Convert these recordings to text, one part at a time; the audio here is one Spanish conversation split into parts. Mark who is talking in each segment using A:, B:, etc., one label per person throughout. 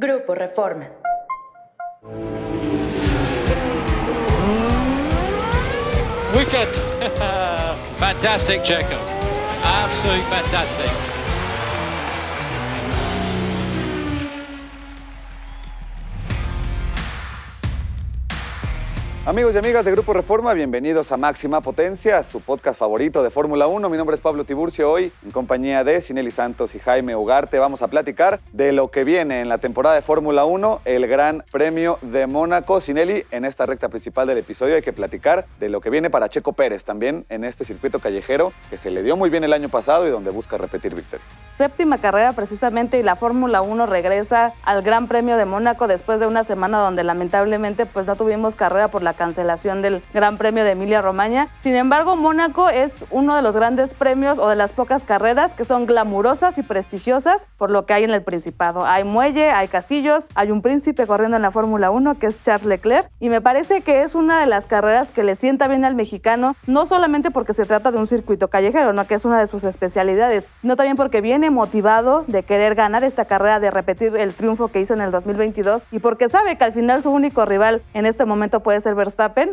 A: Grupo Reforma.
B: Wicked. fantastic, Checo. Absolutely fantastic.
C: Amigos y amigas de Grupo Reforma, bienvenidos a Máxima Potencia, su podcast favorito de Fórmula 1. Mi nombre es Pablo Tiburcio. Hoy, en compañía de Sineli Santos y Jaime Ugarte, vamos a platicar de lo que viene en la temporada de Fórmula 1, el Gran Premio de Mónaco. Sineli, en esta recta principal del episodio hay que platicar de lo que viene para Checo Pérez también en este circuito callejero que se le dio muy bien el año pasado y donde busca repetir victoria.
D: Séptima carrera precisamente y la Fórmula 1 regresa al Gran Premio de Mónaco después de una semana donde lamentablemente pues no tuvimos carrera por la cancelación del Gran Premio de Emilia Romagna. Sin embargo, Mónaco es uno de los grandes premios o de las pocas carreras que son glamurosas y prestigiosas por lo que hay en el Principado. Hay muelle, hay castillos, hay un príncipe corriendo en la Fórmula 1 que es Charles Leclerc y me parece que es una de las carreras que le sienta bien al mexicano, no solamente porque se trata de un circuito callejero, no que es una de sus especialidades, sino también porque viene motivado de querer ganar esta carrera, de repetir el triunfo que hizo en el 2022 y porque sabe que al final su único rival en este momento puede ser Verstappen,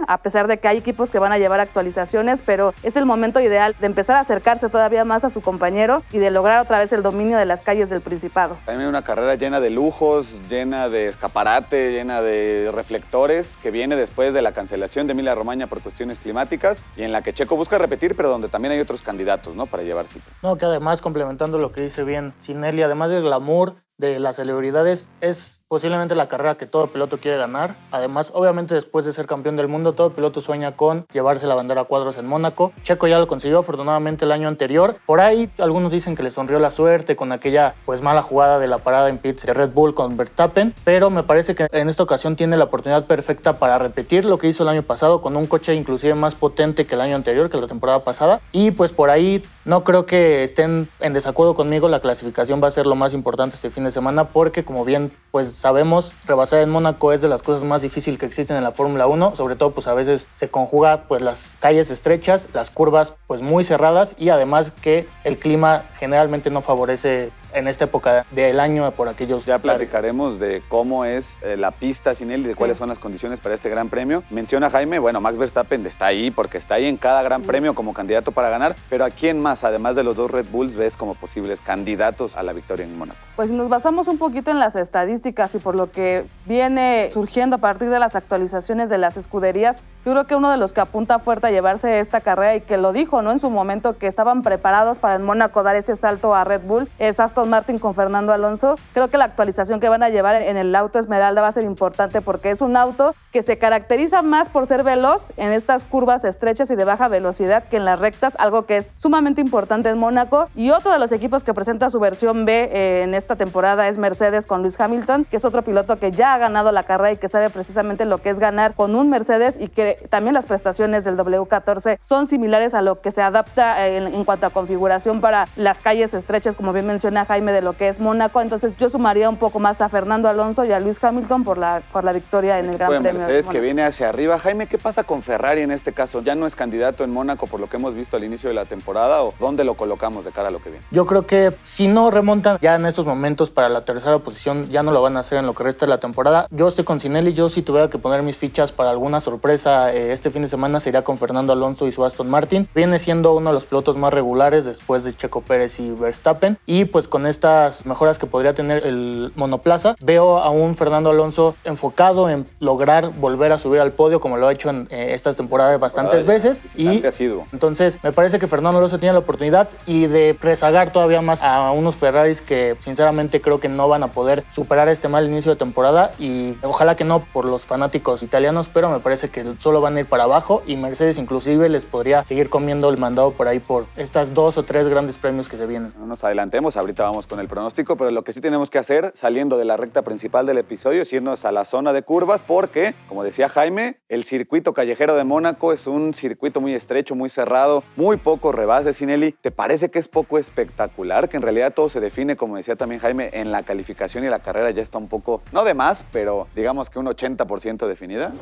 D: a pesar de que hay equipos que van a llevar actualizaciones, pero es el momento ideal de empezar a acercarse todavía más a su compañero y de lograr otra vez el dominio de las calles del Principado.
C: También una carrera llena de lujos, llena de escaparate, llena de reflectores, que viene después de la cancelación de Emilia Romagna por cuestiones climáticas y en la que Checo busca repetir, pero donde también hay otros candidatos, ¿no? Para llevar cita.
E: No, que además, complementando lo que dice bien Sinelli, además del glamour, de las celebridades es posiblemente la carrera que todo piloto quiere ganar. Además, obviamente después de ser campeón del mundo, todo piloto sueña con llevarse la bandera a cuadros en Mónaco. Checo ya lo consiguió afortunadamente el año anterior. Por ahí algunos dicen que le sonrió la suerte con aquella pues mala jugada de la parada en pits de Red Bull con Verstappen, pero me parece que en esta ocasión tiene la oportunidad perfecta para repetir lo que hizo el año pasado con un coche inclusive más potente que el año anterior, que la temporada pasada. Y pues por ahí no creo que estén en desacuerdo conmigo, la clasificación va a ser lo más importante este fin de semana porque como bien pues sabemos, rebasar en Mónaco es de las cosas más difíciles que existen en la Fórmula 1, sobre todo pues a veces se conjuga pues las calles estrechas, las curvas pues muy cerradas y además que el clima generalmente no favorece en esta época del año por aquellos
C: Ya platicaremos de cómo es eh, la pista sin él y de cuáles son las condiciones para este gran premio. Menciona Jaime, bueno, Max Verstappen está ahí porque está ahí en cada gran premio como candidato para ganar, pero ¿a quién más, además de los dos Red Bulls, ves como posibles candidatos a la victoria en Mónaco?
D: Pues si nos basamos un poquito en las estadísticas y por lo que viene surgiendo a partir de las actualizaciones de las escuderías, yo creo que uno de los que apunta fuerte a llevarse esta carrera y que lo dijo, ¿no? En su momento que estaban preparados para en Mónaco dar ese salto a Red Bull es Aston Martin con Fernando Alonso. Creo que la actualización que van a llevar en el auto Esmeralda va a ser importante porque es un auto que se caracteriza más por ser veloz en estas curvas estrechas y de baja velocidad que en las rectas, algo que es sumamente importante en Mónaco. Y otro de los equipos que presenta su versión B eh, en esta temporada es Mercedes con Luis Hamilton, que es otro piloto que ya ha ganado la carrera y que sabe precisamente lo que es ganar con un Mercedes y que también las prestaciones del W14 son similares a lo que se adapta eh, en, en cuanto a configuración para las calles estrechas, como bien menciona Jaime, de lo que es Mónaco. Entonces yo sumaría un poco más a Fernando Alonso y a Luis Hamilton por la, por la victoria en el Gran Premio. de
C: Mercedes que
D: Mónaco.
C: viene hacia arriba. Jaime, ¿qué pasa con Ferrari en este caso? ¿Ya no es candidato en Mónaco por lo que hemos visto al inicio de la temporada o dónde lo colocamos de cara a lo que viene?
E: Yo creo que si no remontan ya en estos momentos para la tercera posición, ya no lo van a hacer en lo que resta de la temporada. Yo estoy con Sinelli, yo si tuviera que poner mis fichas para alguna sorpresa eh, este fin de semana sería con Fernando Alonso y su Aston Martin. Viene siendo uno de los pilotos más regulares después de Checo Pérez y Verstappen. Y pues con estas mejoras que podría tener el monoplaza, veo a un Fernando Alonso enfocado en lograr volver a subir al podio como lo ha hecho en eh, estas temporadas bastantes
C: Vaya,
E: veces. Y entonces, me parece que Fernando Alonso tiene la oportunidad y de rezagar todavía más a unos Ferraris que sinceramente creo que no van a poder superar este mal inicio de temporada y ojalá que no por los fanáticos italianos, pero me parece que solo van a ir para abajo y Mercedes inclusive les podría seguir comiendo el mandado por ahí por estas dos o tres grandes premios que se vienen.
C: No nos adelantemos, ahorita vamos con el pronóstico, pero lo que sí tenemos que hacer saliendo de la recta principal del episodio es irnos a la zona de curvas porque, como decía Jaime, el circuito callejero de Mónaco es un circuito muy estrecho, muy cerrado, muy poco rebás de Sinelli. ¿Te parece que es poco espectacular? Que en realidad todo se define, como decía también Jaime, en la calificación y la carrera ya está un poco, no de más, pero digamos que un 80% definida.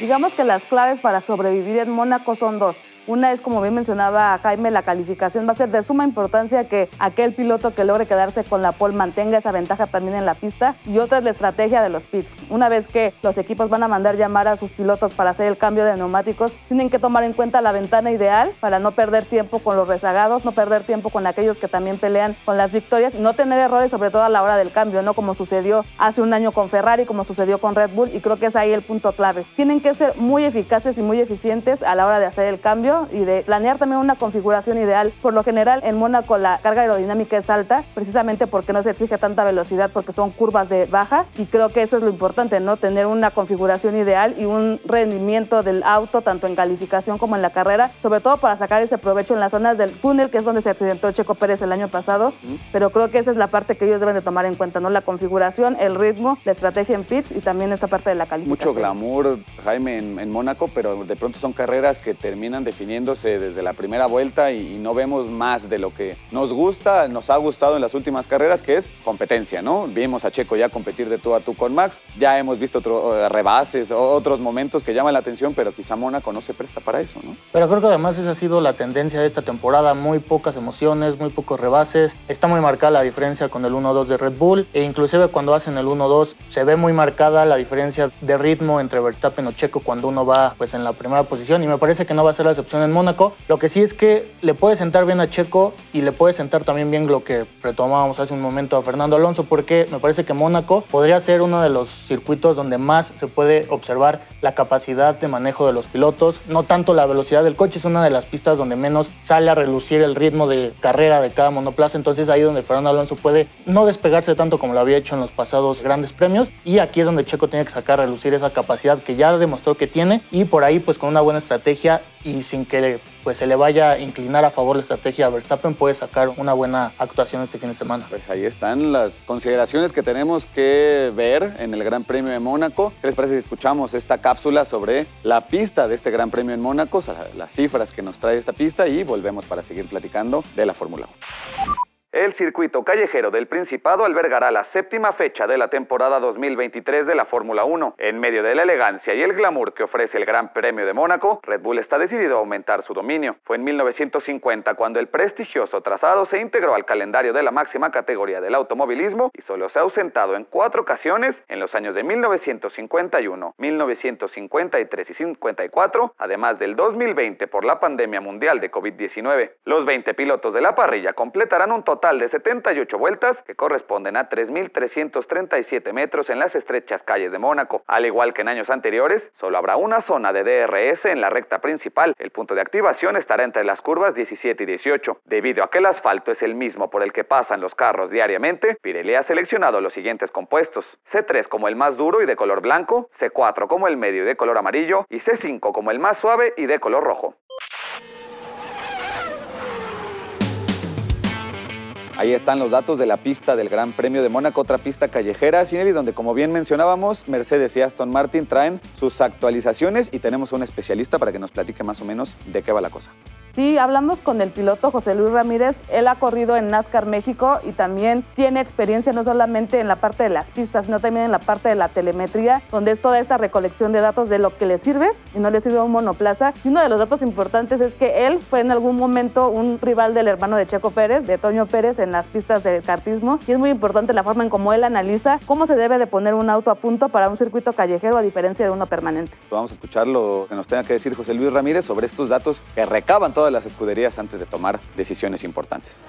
D: Digamos que las claves para sobrevivir en Mónaco son dos. Una es, como bien mencionaba Jaime, la calificación va a ser de suma importancia que aquel piloto que logre quedarse con la pole mantenga esa ventaja también en la pista. Y otra es la estrategia de los pits. Una vez que los equipos van a mandar llamar a sus pilotos para hacer el cambio de neumáticos, tienen que tomar en cuenta la ventana ideal para no perder tiempo con los rezagados, no perder tiempo con aquellos que también pelean con las victorias y no tener errores, sobre todo a la hora del cambio, ¿no? Como sucedió hace un año con Ferrari, como sucedió con Red Bull, y creo que es ahí el punto clave. Tienen que ser muy eficaces y muy eficientes a la hora de hacer el cambio y de planear también una configuración ideal. Por lo general, en Mónaco la carga aerodinámica es alta, precisamente porque no se exige tanta velocidad, porque son curvas de baja, y creo que eso es lo importante, ¿no? Tener una configuración ideal y un rendimiento del auto, tanto en calificación como en la carrera, sobre todo para sacar ese provecho en las zonas del túnel, que es donde se accidentó Checo Pérez el año pasado, pero creo que esa es la parte que ellos deben de tomar en cuenta, ¿no? La configuración, el ritmo, la estrategia en pits y también esta parte de la calificación.
C: Mucho glamour, Jaime, en, Mónaco, pero de pronto son carreras que terminan definiéndose desde la primera vuelta y, no vemos más de lo que nos gusta, nos ha gustado en las últimas carreras, que es competencia, ¿no? Vimos a Checo ya competir de tú a tú con Max, ya hemos visto rebases, otros momentos que llaman la atención, pero quizá Mónaco no se presta para eso, ¿no?
E: Pero creo que además esa ha sido la tendencia de esta temporada, muy pocas emociones, muy pocos rebases, está muy marcada la diferencia con el 1-2 de Red Bull e inclusive cuando hacen el 1-2 se ve muy marcada la diferencia de ritmo entre Verstappen o Checo cuando uno va pues en la primera posición y me parece que no va a ser la excepción en Mónaco. Lo que sí es que le puede sentar bien a Checo y le puede sentar también bien lo que retomábamos hace un momento a Fernando Alonso porque me parece que Mónaco podría ser uno de los circuitos donde más se puede observar la capacidad de manejo de los pilotos, no tanto la velocidad del coche, es una de las pistas donde menos sale a relucir el ritmo de carrera de cada monoplaza, entonces ahí donde Fernando Alonso puede no despegarse tanto como lo había hecho en los pasados grandes premios. Y aquí es donde Checo tiene que sacar a relucir esa capacidad que ya demostró que tiene. Y por ahí pues con una buena estrategia y sin que pues se le vaya a inclinar a favor la estrategia a Verstappen puede sacar una buena actuación este fin de semana.
C: Pues ahí están las consideraciones que tenemos que ver en el Gran Premio de Mónaco. ¿Qué les parece si escuchamos esta cápsula sobre la pista de este Gran Premio en Mónaco, las cifras que nos trae esta pista y volvemos para seguir platicando de la Fórmula 1? El circuito callejero del Principado albergará la séptima fecha de la temporada 2023 de la Fórmula 1. En medio de la elegancia y el glamour que ofrece el Gran Premio de Mónaco, Red Bull está decidido a aumentar su dominio. Fue en 1950 cuando el prestigioso trazado se integró al calendario de la máxima categoría del automovilismo y solo se ha ausentado en cuatro ocasiones en los años de 1951, 1953 y 54, además del 2020 por la pandemia mundial de COVID-19. Los 20 pilotos de la parrilla completarán un total total de 78 vueltas que corresponden a 3.337 metros en las estrechas calles de Mónaco. Al igual que en años anteriores, solo habrá una zona de DRS en la recta principal. El punto de activación estará entre las curvas 17 y 18. Debido a que el asfalto es el mismo por el que pasan los carros diariamente, Pirelli ha seleccionado los siguientes compuestos. C3 como el más duro y de color blanco, C4 como el medio y de color amarillo y C5 como el más suave y de color rojo. Ahí están los datos de la pista del Gran Premio de Mónaco, otra pista callejera, Cinelli, donde como bien mencionábamos, Mercedes y Aston Martin traen sus actualizaciones y tenemos un especialista para que nos platique más o menos de qué va la cosa.
D: Sí, hablamos con el piloto José Luis Ramírez. Él ha corrido en NASCAR México y también tiene experiencia no solamente en la parte de las pistas, sino también en la parte de la telemetría, donde es toda esta recolección de datos de lo que le sirve y no le sirve a un monoplaza. Y uno de los datos importantes es que él fue en algún momento un rival del hermano de Checo Pérez, de Toño Pérez, en las pistas de kartismo. Y es muy importante la forma en cómo él analiza cómo se debe de poner un auto a punto para un circuito callejero a diferencia de uno permanente.
C: Vamos a escuchar lo que nos tenga que decir José Luis Ramírez sobre estos datos que recaban todas las escuderías antes de tomar decisiones importantes.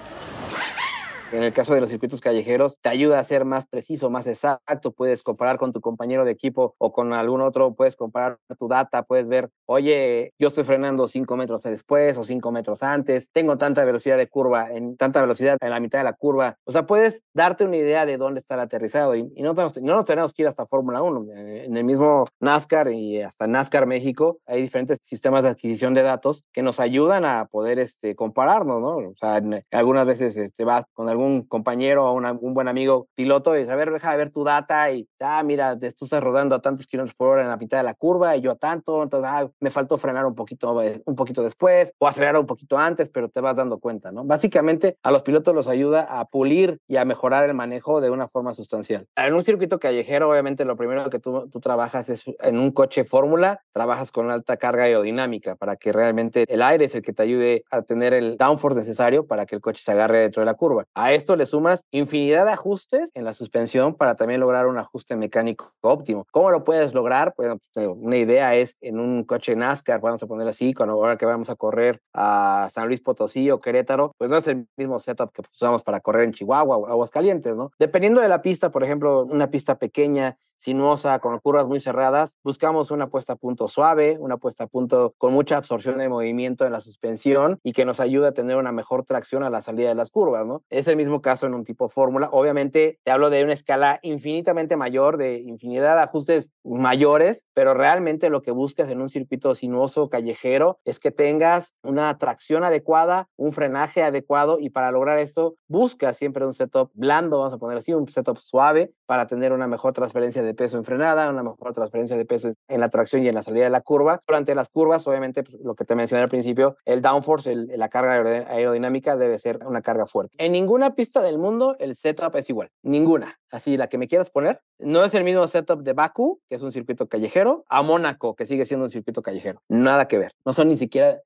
A: En el caso de los circuitos callejeros, te ayuda a ser más preciso, más exacto. Puedes comparar con tu compañero de equipo o con algún otro, puedes comparar tu data, puedes ver, oye, yo estoy frenando cinco metros después o cinco metros antes, tengo tanta velocidad de curva, en tanta velocidad en la mitad de la curva. O sea, puedes darte una idea de dónde está el aterrizado y, no, no nos tenemos que ir hasta Fórmula 1. En el mismo NASCAR y hasta NASCAR México hay diferentes sistemas de adquisición de datos que nos ayudan a poder este, compararnos, ¿no? O sea, algunas veces te este, vas con algún algún compañero o un buen amigo piloto y saber, deja de ver tu data y, ah, mira, tú estás rodando a tantos kilómetros por hora en la mitad de la curva y yo a tanto, entonces, ah, me faltó frenar un poquito, eh, un poquito después o acelerar un poquito antes, pero te vas dando cuenta, ¿no? Básicamente a los pilotos los ayuda a pulir y a mejorar el manejo de una forma sustancial. En un circuito callejero, obviamente, lo primero que tú, tú trabajas es en un coche fórmula, trabajas con alta carga aerodinámica para que realmente el aire es el que te ayude a tener el downforce necesario para que el coche se agarre dentro de la curva. A esto le sumas infinidad de ajustes en la suspensión para también lograr un ajuste mecánico óptimo. ¿Cómo lo puedes lograr? Pues una idea es en un coche NASCAR, vamos a poner así, cuando ahora que vamos a correr a San Luis Potosí o Querétaro, pues no es el mismo setup que usamos para correr en Chihuahua o Aguascalientes, ¿no? Dependiendo de la pista, por ejemplo, una pista pequeña, sinuosa, con curvas muy cerradas, buscamos una puesta a punto suave, una puesta a punto con mucha absorción de movimiento en la suspensión y que nos ayude a tener una mejor tracción a la salida de las curvas, ¿no? Es el mismo caso en un tipo fórmula. Obviamente, te hablo de una escala infinitamente mayor, de infinidad de ajustes mayores, pero realmente lo que buscas en un circuito sinuoso callejero es que tengas una tracción adecuada, un frenaje adecuado y para lograr esto buscas siempre un setup blando, vamos a poner así, un setup suave para tener una mejor transferencia de peso en frenada, una mejor transferencia de peso en la tracción y en la salida de la curva. Durante las curvas, obviamente, pues, lo que te mencioné al principio, el downforce, la carga aerodinámica debe ser una carga fuerte. En ninguna pista del mundo el setup es igual, ninguna. Así, la que me quieras poner, no es el mismo setup de Baku, que es un circuito callejero, a Mónaco, que sigue siendo un circuito callejero. Nada que ver. No son ni siquiera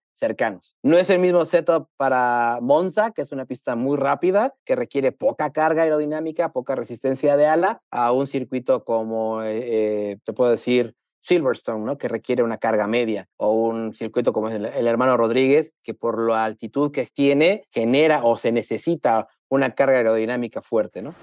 A: No es el mismo setup para Monza, que es una pista muy rápida, que requiere poca carga aerodinámica, poca resistencia de ala, a un circuito como, eh, eh, te puedo decir, Silverstone, ¿no? que requiere una carga media, o un circuito como el, el, hermano Rodríguez, que por la altitud que tiene, genera o se necesita una carga aerodinámica fuerte. ¿no?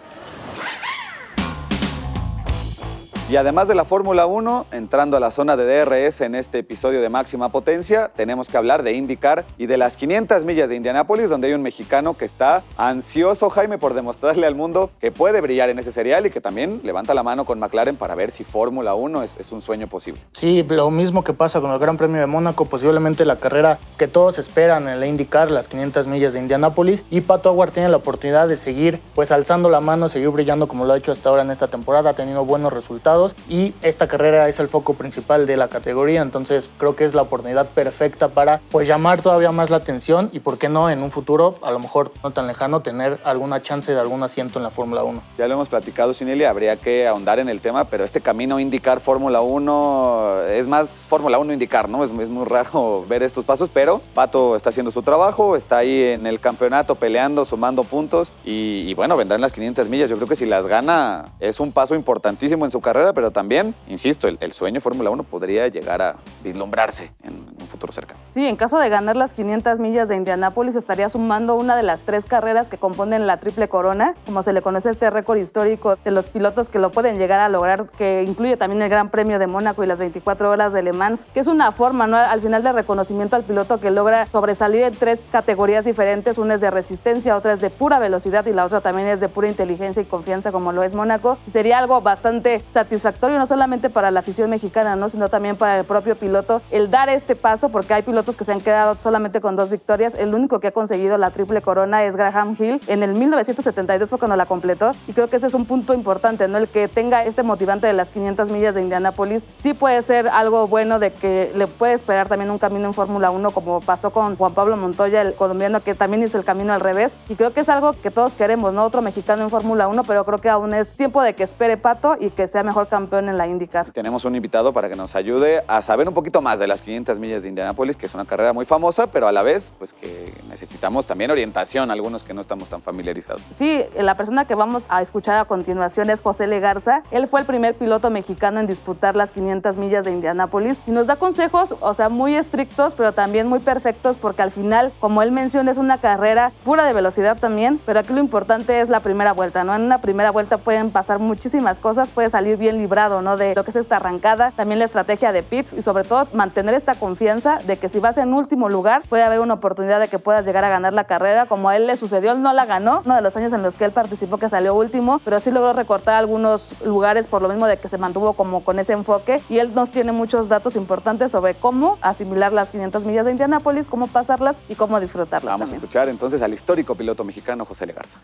C: Y además de la Fórmula 1, entrando a la zona de DRS en este episodio de máxima potencia, tenemos que hablar de IndyCar y de las 500 millas de Indianápolis, donde hay un mexicano que está ansioso, Jaime, por demostrarle al mundo que puede brillar en ese serial y que también levanta la mano con McLaren para ver si Fórmula 1 es, un sueño posible.
E: Sí, lo mismo que pasa con el Gran Premio de Mónaco, posiblemente la carrera que todos esperan en la IndyCar, las 500 millas de Indianápolis, y Pato Aguar tiene la oportunidad de seguir pues alzando la mano, seguir brillando como lo ha hecho hasta ahora en esta temporada, teniendo buenos resultados y esta carrera es el foco principal de la categoría, entonces creo que es la oportunidad perfecta para pues llamar todavía más la atención y por qué no en un futuro, a lo mejor no tan lejano, tener alguna chance de algún asiento en la Fórmula 1.
C: Ya lo hemos platicado, Sinelli, habría que ahondar en el tema, pero este camino indicar Fórmula 1 es más Fórmula 1 indicar, ¿no? Es, es muy raro ver estos pasos, pero Pato está haciendo su trabajo, está ahí en el campeonato peleando, sumando puntos y, y bueno, vendrán las 500 millas. Yo creo que si las gana es un paso importantísimo en su carrera, pero también, insisto, el, sueño Fórmula 1 podría llegar a vislumbrarse en un futuro cercano.
D: Sí, en caso de ganar las 500 millas de Indianápolis, estaría sumando una de las tres carreras que componen la triple corona, como se le conoce este récord histórico de los pilotos que lo pueden llegar a lograr, que incluye también el Gran Premio de Mónaco y las 24 horas de Le Mans, que es una forma. Al final de reconocimiento al piloto que logra sobresalir en tres categorías diferentes, una es de resistencia, otra es de pura velocidad y la otra también es de pura inteligencia y confianza, como lo es Mónaco. Sería algo bastante satisfactorio, no solamente para la afición mexicana, ¿no? Sino también para el propio piloto, el dar este paso, porque hay pilotos que se han quedado solamente con dos victorias. El único que ha conseguido la triple corona es Graham Hill. En el 1972 fue cuando la completó y creo que ese es un punto importante, ¿no? El que tenga este motivante de las 500 millas de Indianápolis sí puede ser algo bueno de que le puede esperar también un camino en Fórmula 1 como pasó con Juan Pablo Montoya, el colombiano que también hizo el camino al revés y creo que es algo que todos queremos, ¿no? Otro mexicano en Fórmula 1, pero creo que aún es tiempo de que espere Pato y que sea mejor campeón en la IndyCar.
C: Tenemos un invitado para que nos ayude a saber un poquito más de las 500 millas de Indianápolis, que es una carrera muy famosa, pero a la vez, pues que necesitamos también orientación, algunos que no estamos tan familiarizados.
D: Sí, la persona que vamos a escuchar a continuación es José Legarza. Él fue el primer piloto mexicano en disputar las 500 millas de Indianápolis y nos da consejos, o sea, muy estrictos, pero también muy perfectos, porque al final, como él menciona, es una carrera pura de velocidad también, pero aquí lo importante es la primera vuelta, ¿no? En una primera vuelta pueden pasar muchísimas cosas, puede salir bien librado, ¿no? De lo que es esta arrancada, también la estrategia de pits y sobre todo mantener esta confianza confianza de que si vas en último lugar puede haber una oportunidad de que puedas llegar a ganar la carrera, como a él le sucedió, él no la ganó, uno de los años en los que él participó que salió último, pero sí logró recortar algunos lugares por lo mismo de que se mantuvo como con ese enfoque y él nos tiene muchos datos importantes sobre cómo asimilar las 500 millas de Indianápolis, cómo pasarlas y cómo disfrutarlas.
C: Vamos a escuchar entonces al histórico piloto mexicano José Legarza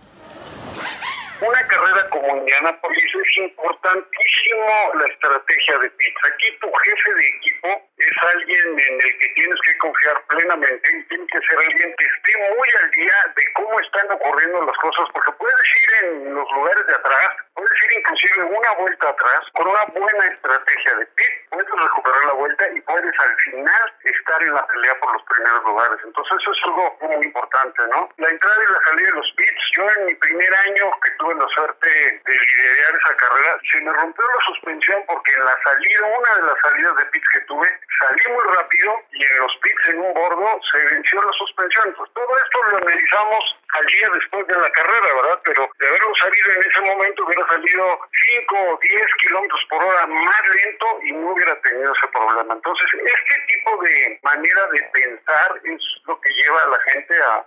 F: una carrera como Indianapolis es importantísimo la estrategia de pizza. Aquí tu jefe de equipo es alguien en el que tienes que confiar plenamente y tiene que ser alguien que esté muy al día de cómo están ocurriendo las cosas, porque puedes ir en los lugares de atrás, puedes ir inclusive una vuelta atrás con una buena estrategia de pit, puedes recuperar la vuelta y puedes al final estar en la pelea por los primeros lugares. Entonces eso es algo muy importante, ¿no? La entrada y la salida de los pits, yo en mi primer año que tuve la suerte de liderar esa carrera, se me rompió la suspensión porque en la salida, una de las salidas de pits que tuve, salí muy rápido y en los pits en un bordo se venció la suspensión. Pues todo esto lo analizamos al día después de la carrera, ¿verdad? Pero de haberlo salido en ese momento hubiera salido 5 o 10 kilómetros por hora más lento y no hubiera tenido ese problema. Entonces, este tipo de manera de pensar es lo que lleva a la gente a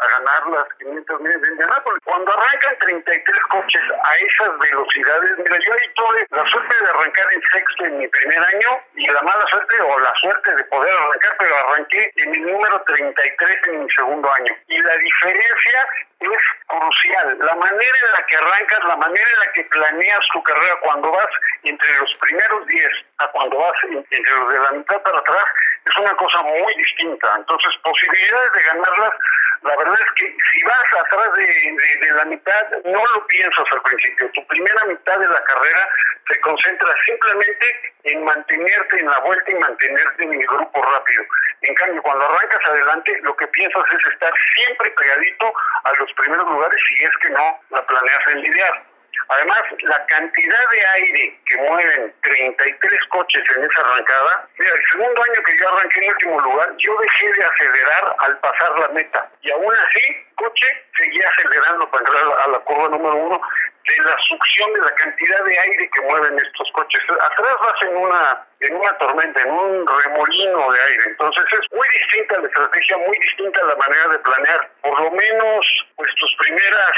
F: a ganar las 500 millas de Indianápolis. Cuando arrancan 33 coches a esas velocidades, mira, yo ahí tuve la suerte de arrancar en sexto en mi primer año y la mala suerte o la suerte de poder arrancar, pero arranqué en el número 33 en mi segundo año. Y la diferencia es crucial. La manera en la que arrancas, la manera en la que planeas tu carrera cuando vas entre los primeros 10 a cuando vas entre los de la mitad para atrás, es una cosa muy distinta. Entonces, posibilidades de ganarlas, la verdad es que si vas atrás de, de, la mitad, no lo piensas al principio. Tu primera mitad de la carrera se concentra simplemente en mantenerte en la vuelta y mantenerte en el grupo rápido. En cambio, cuando arrancas adelante, lo que piensas es estar siempre pegadito a los primeros lugares si es que no la planeas en lidiar. Además, la cantidad de aire que mueven 33 coches en esa arrancada, mira, el segundo año que yo arranqué en último lugar, yo dejé de acelerar al pasar la meta. Y aún así, coche seguía acelerando para entrar a la curva número uno de la succión de la cantidad de aire que mueven estos coches. Atrás vas en una en una tormenta, en un remolino de aire. Entonces es muy distinta la estrategia, muy distinta la manera de planear. Por lo menos, pues tus primeras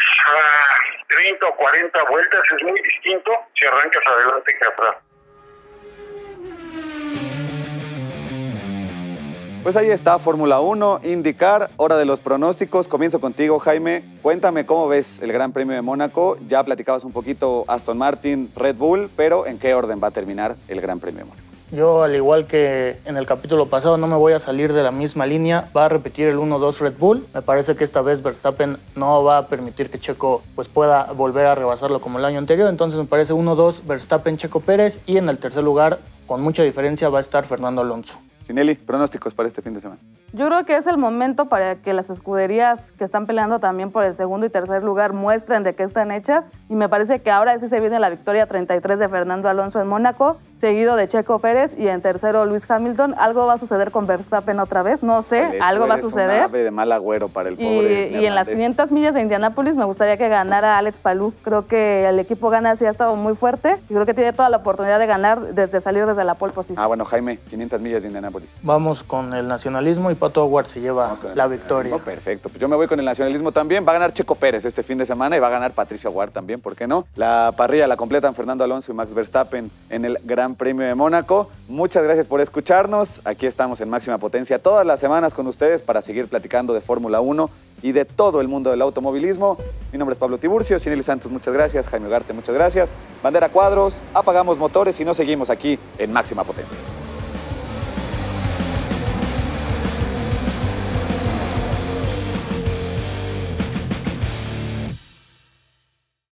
F: 30 ah, o 40 vueltas es muy distinto si arrancas adelante que atrás.
C: Pues ahí está, Fórmula 1, indicar, hora de los pronósticos. Comienzo contigo, Jaime. Cuéntame cómo ves el Gran Premio de Mónaco. Ya platicabas un poquito Aston Martin, Red Bull, pero ¿en qué orden va a terminar el Gran Premio de Mónaco?
E: Yo, al igual que en el capítulo pasado, no me voy a salir de la misma línea. Va a repetir el 1-2 Red Bull. Me parece que esta vez Verstappen no va a permitir que Checo pues, pueda volver a rebasarlo como el año anterior. Entonces me parece 1-2 Verstappen, Checo Pérez. Y en el tercer lugar, con mucha diferencia, va a estar Fernando Alonso.
C: Sinelli, pronósticos para este fin de semana.
D: Yo creo que es el momento para que las escuderías que están peleando también por el segundo y tercer lugar muestren de qué están hechas. Y me parece que ahora sí se viene la victoria 33 de Fernando Alonso en Mónaco, seguido de Checo Pérez y en tercero Luis Hamilton. Algo va a suceder con Verstappen otra vez, no sé, algo va a suceder.
C: Un de mal agüero para el
D: pobre. Y, y en las 500 millas de Indianápolis me gustaría que ganara Alex Palou. Creo que el equipo gana así ha estado muy fuerte y creo que tiene toda la oportunidad de ganar desde salir desde la pole position.
C: Ah, bueno, Jaime, 500 millas de Indianápolis.
E: Vamos con el nacionalismo y Pato Howard se lleva la victoria.
C: Perfecto, pues yo me voy con el nacionalismo también. Va a ganar Checo Pérez este fin de semana y va a ganar Patricia Howard también, ¿por qué no? La parrilla la completan Fernando Alonso y Max Verstappen en el Gran Premio de Mónaco. Muchas gracias por escucharnos. Aquí estamos en máxima potencia todas las semanas con ustedes para seguir platicando de Fórmula 1 y de todo el mundo del automovilismo. Mi nombre es Pablo Tiburcio, Cinely Santos, muchas gracias, Jaime Ugarte, muchas gracias. Bandera Cuadros, apagamos motores y nos seguimos aquí en máxima potencia.